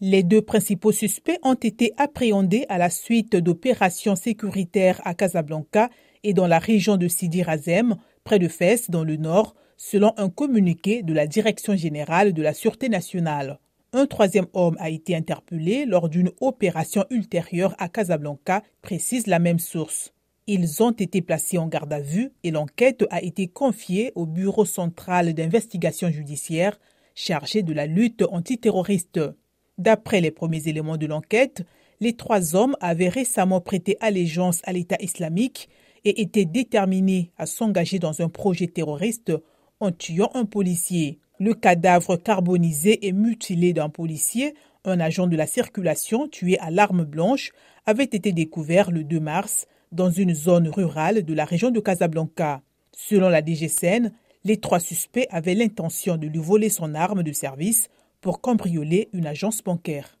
Les deux principaux suspects ont été appréhendés à la suite d'opérations sécuritaires à Casablanca et dans la région de Sidi Razem, près de Fès, dans le nord, selon un communiqué de la Direction générale de la Sûreté nationale. Un troisième homme a été interpellé lors d'une opération ultérieure à Casablanca, précise la même source. Ils ont été placés en garde à vue et l'enquête a été confiée au Bureau central d'investigation judiciaire chargé de la lutte antiterroriste. D'après les premiers éléments de l'enquête, les trois hommes avaient récemment prêté allégeance à l'État islamique et étaient déterminés à s'engager dans un projet terroriste en tuant un policier. Le cadavre carbonisé et mutilé d'un policier, un agent de la circulation tué à l'arme blanche, avait été découvert le 2 mars dans une zone rurale de la région de Casablanca. Selon la DGCN, les trois suspects avaient l'intention de lui voler son arme de service pour cambrioler une agence bancaire.